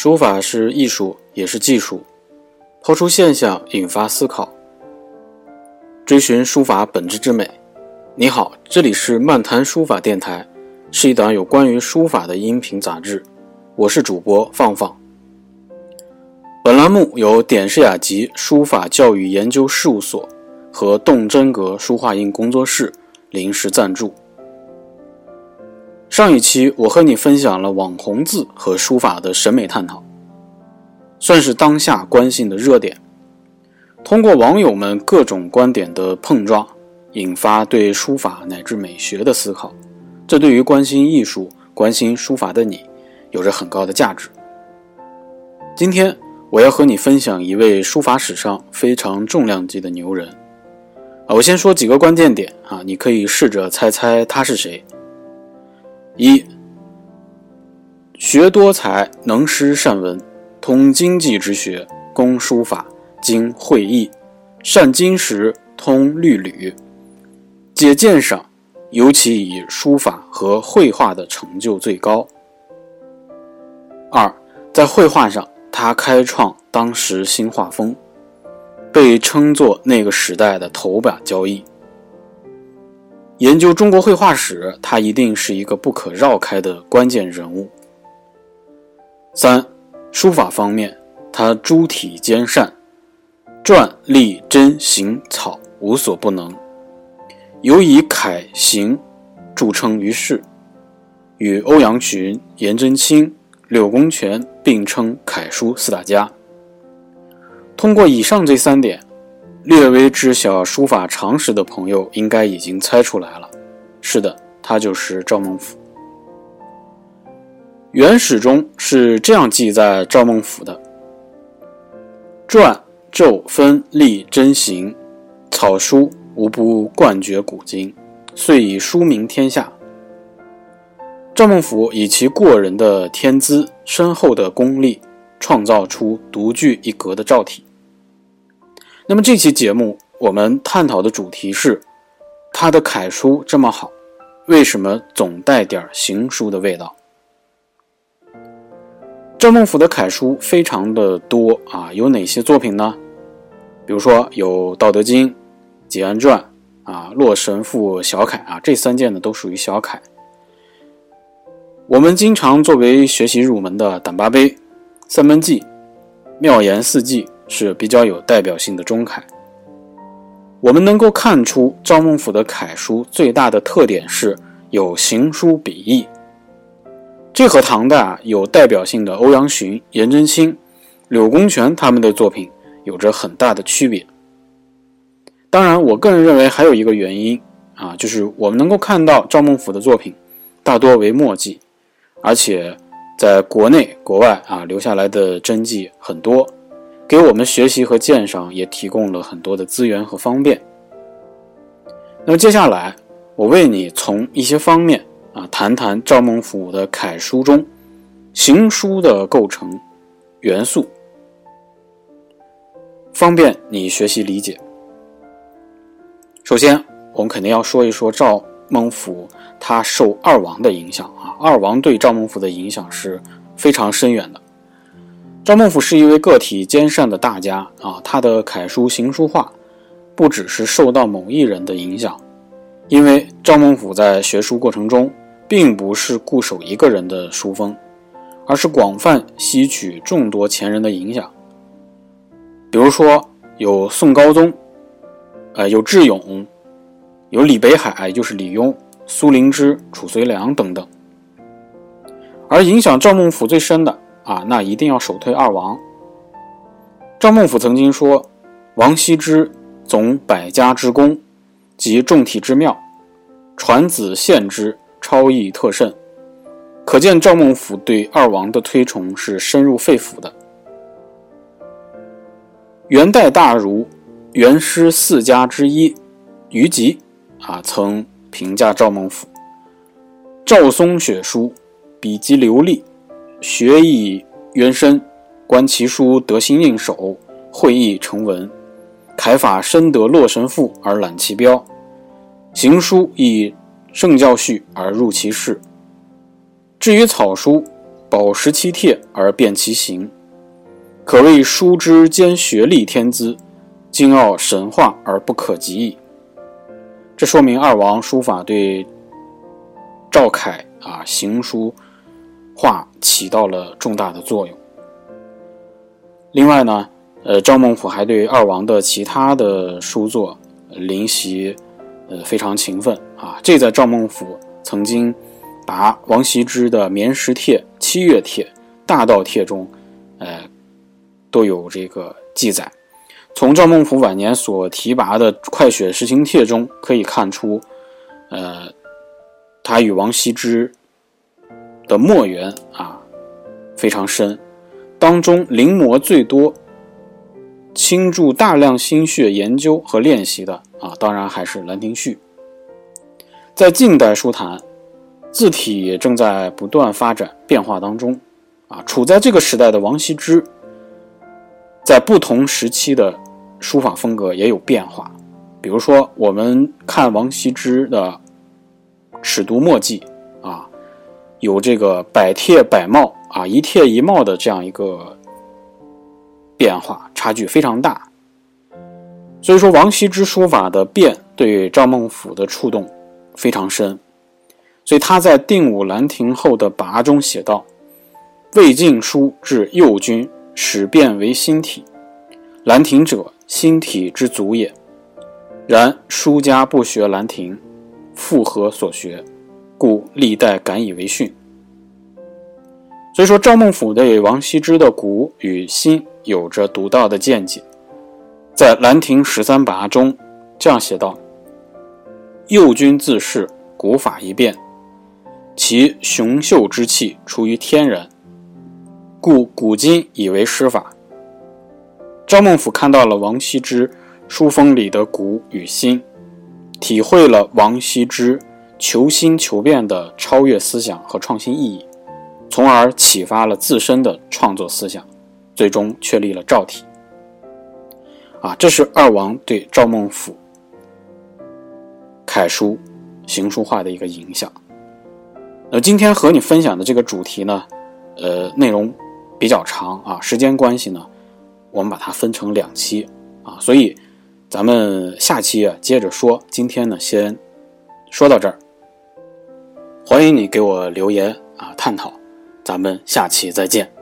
书法是艺术，也是技术。抛出现象，引发思考，追寻书法本质之美。你好，这里是漫谈书法电台，是一档有关于书法的音频杂志。我是主播放放。本栏目由点石雅集书法教育研究事务所和动真格书画印工作室临时赞助。上一期我和你分享了网红字和书法的审美探讨，算是当下关心的热点。通过网友们各种观点的碰撞，引发对书法乃至美学的思考，这对于关心艺术、关心书法的你，有着很高的价值。今天我要和你分享一位书法史上非常重量级的牛人。啊，我先说几个关键点啊，你可以试着猜猜他是谁。一学多才，能诗善文，通经济之学，工书法，精会意，善金石，通律吕，解鉴赏，尤其以书法和绘画的成就最高。二，在绘画上，他开创当时新画风，被称作那个时代的头把交椅。研究中国绘画史，他一定是一个不可绕开的关键人物。三，书法方面，他诸体兼善，篆、隶、真、行、草无所不能，尤以楷、行著称于世，与欧阳询、颜真卿、柳公权并称楷书四大家。通过以上这三点。略微知晓书法常识的朋友应该已经猜出来了，是的，他就是赵孟頫。元史中是这样记载赵孟頫的：篆、骤、分、隶、真、行、草书，无不冠绝古今，遂以书名天下。赵孟頫以其过人的天资、深厚的功力，创造出独具一格的赵体。那么这期节目我们探讨的主题是，他的楷书这么好，为什么总带点行书的味道？赵孟頫的楷书非常的多啊，有哪些作品呢？比如说有《道德经》《解安传》啊，《洛神赋》小楷啊，这三件呢都属于小楷。我们经常作为学习入门的《胆巴碑》《三门记》《妙言四记》。是比较有代表性的中楷。我们能够看出赵孟頫的楷书最大的特点是有行书笔意，这和唐代啊有代表性的欧阳询、颜真卿、柳公权他们的作品有着很大的区别。当然，我个人认为还有一个原因啊，就是我们能够看到赵孟頫的作品大多为墨迹，而且在国内国外啊留下来的真迹很多。给我们学习和鉴赏也提供了很多的资源和方便。那么接下来，我为你从一些方面啊谈谈赵孟頫的楷书中行书的构成元素，方便你学习理解。首先，我们肯定要说一说赵孟頫他受二王的影响啊，二王对赵孟頫的影响是非常深远的。赵孟頫是一位个体兼善的大家啊，他的楷书行书画不只是受到某一人的影响，因为赵孟頫在学书过程中并不是固守一个人的书风，而是广泛吸取众多前人的影响。比如说有宋高宗，呃，有智勇，有李北海，就是李邕、苏灵芝、褚遂良等等。而影响赵孟頫最深的。啊，那一定要首推二王。赵孟頫曾经说：“王羲之总百家之功，集众体之妙，传子献之，超逸特甚。”可见赵孟頫对二王的推崇是深入肺腑的。元代大儒、元诗四家之一虞吉啊，曾评价赵孟頫：“赵松雪书，笔迹流利。”学以渊深，观其书得心应手，会意成文。楷法深得《洛神赋》而揽其标，行书以圣教序而入其室。至于草书，保十七帖而辨其形，可谓书之兼学历天资，精奥神化而不可及矣。这说明二王书法对赵楷啊行书画起到了重大的作用。另外呢，呃，赵孟俯还对二王的其他的书作临习，呃，非常勤奋啊。这在赵孟俯曾经把王羲之的《绵石帖》《七月帖》《大道帖》中，呃，都有这个记载。从赵孟俯晚年所提拔的《快雪时晴帖》中可以看出，呃，他与王羲之的墨缘啊非常深，当中临摹最多、倾注大量心血研究和练习的啊，当然还是《兰亭序》。在近代书坛，字体也正在不断发展变化当中，啊，处在这个时代的王羲之，在不同时期的。书法风格也有变化，比如说，我们看王羲之的《尺牍墨迹》，有这个百帖百茂啊，一帖一茂的这样一个变化，差距非常大。所以说，王羲之书法的变对赵孟俯的触动非常深，所以他在《定武兰亭后的跋》中写道：“魏晋书至右军，始变为新体，兰亭者。”新体之足也。然书家不学兰亭，复何所学？故历代敢以为训。所以说，赵孟俯对王羲之的古与新有着独到的见解。在《兰亭十三跋》中这样写道：“右军自是古法一变，其雄秀之气出于天然，故古今以为诗法。”赵孟俯看到了王羲之书风里的古与新，体会了王羲之求新求变的超越思想和创新意义，从而启发了自身的创作思想，最终确立了赵体。啊，这是二王对赵孟俯楷书、行书画的一个影响。那今天和你分享的这个主题呢，呃，内容比较长啊，时间关系呢。我们把它分成两期啊，所以咱们下期啊接着说。今天呢，先说到这儿。欢迎你给我留言啊，探讨。咱们下期再见。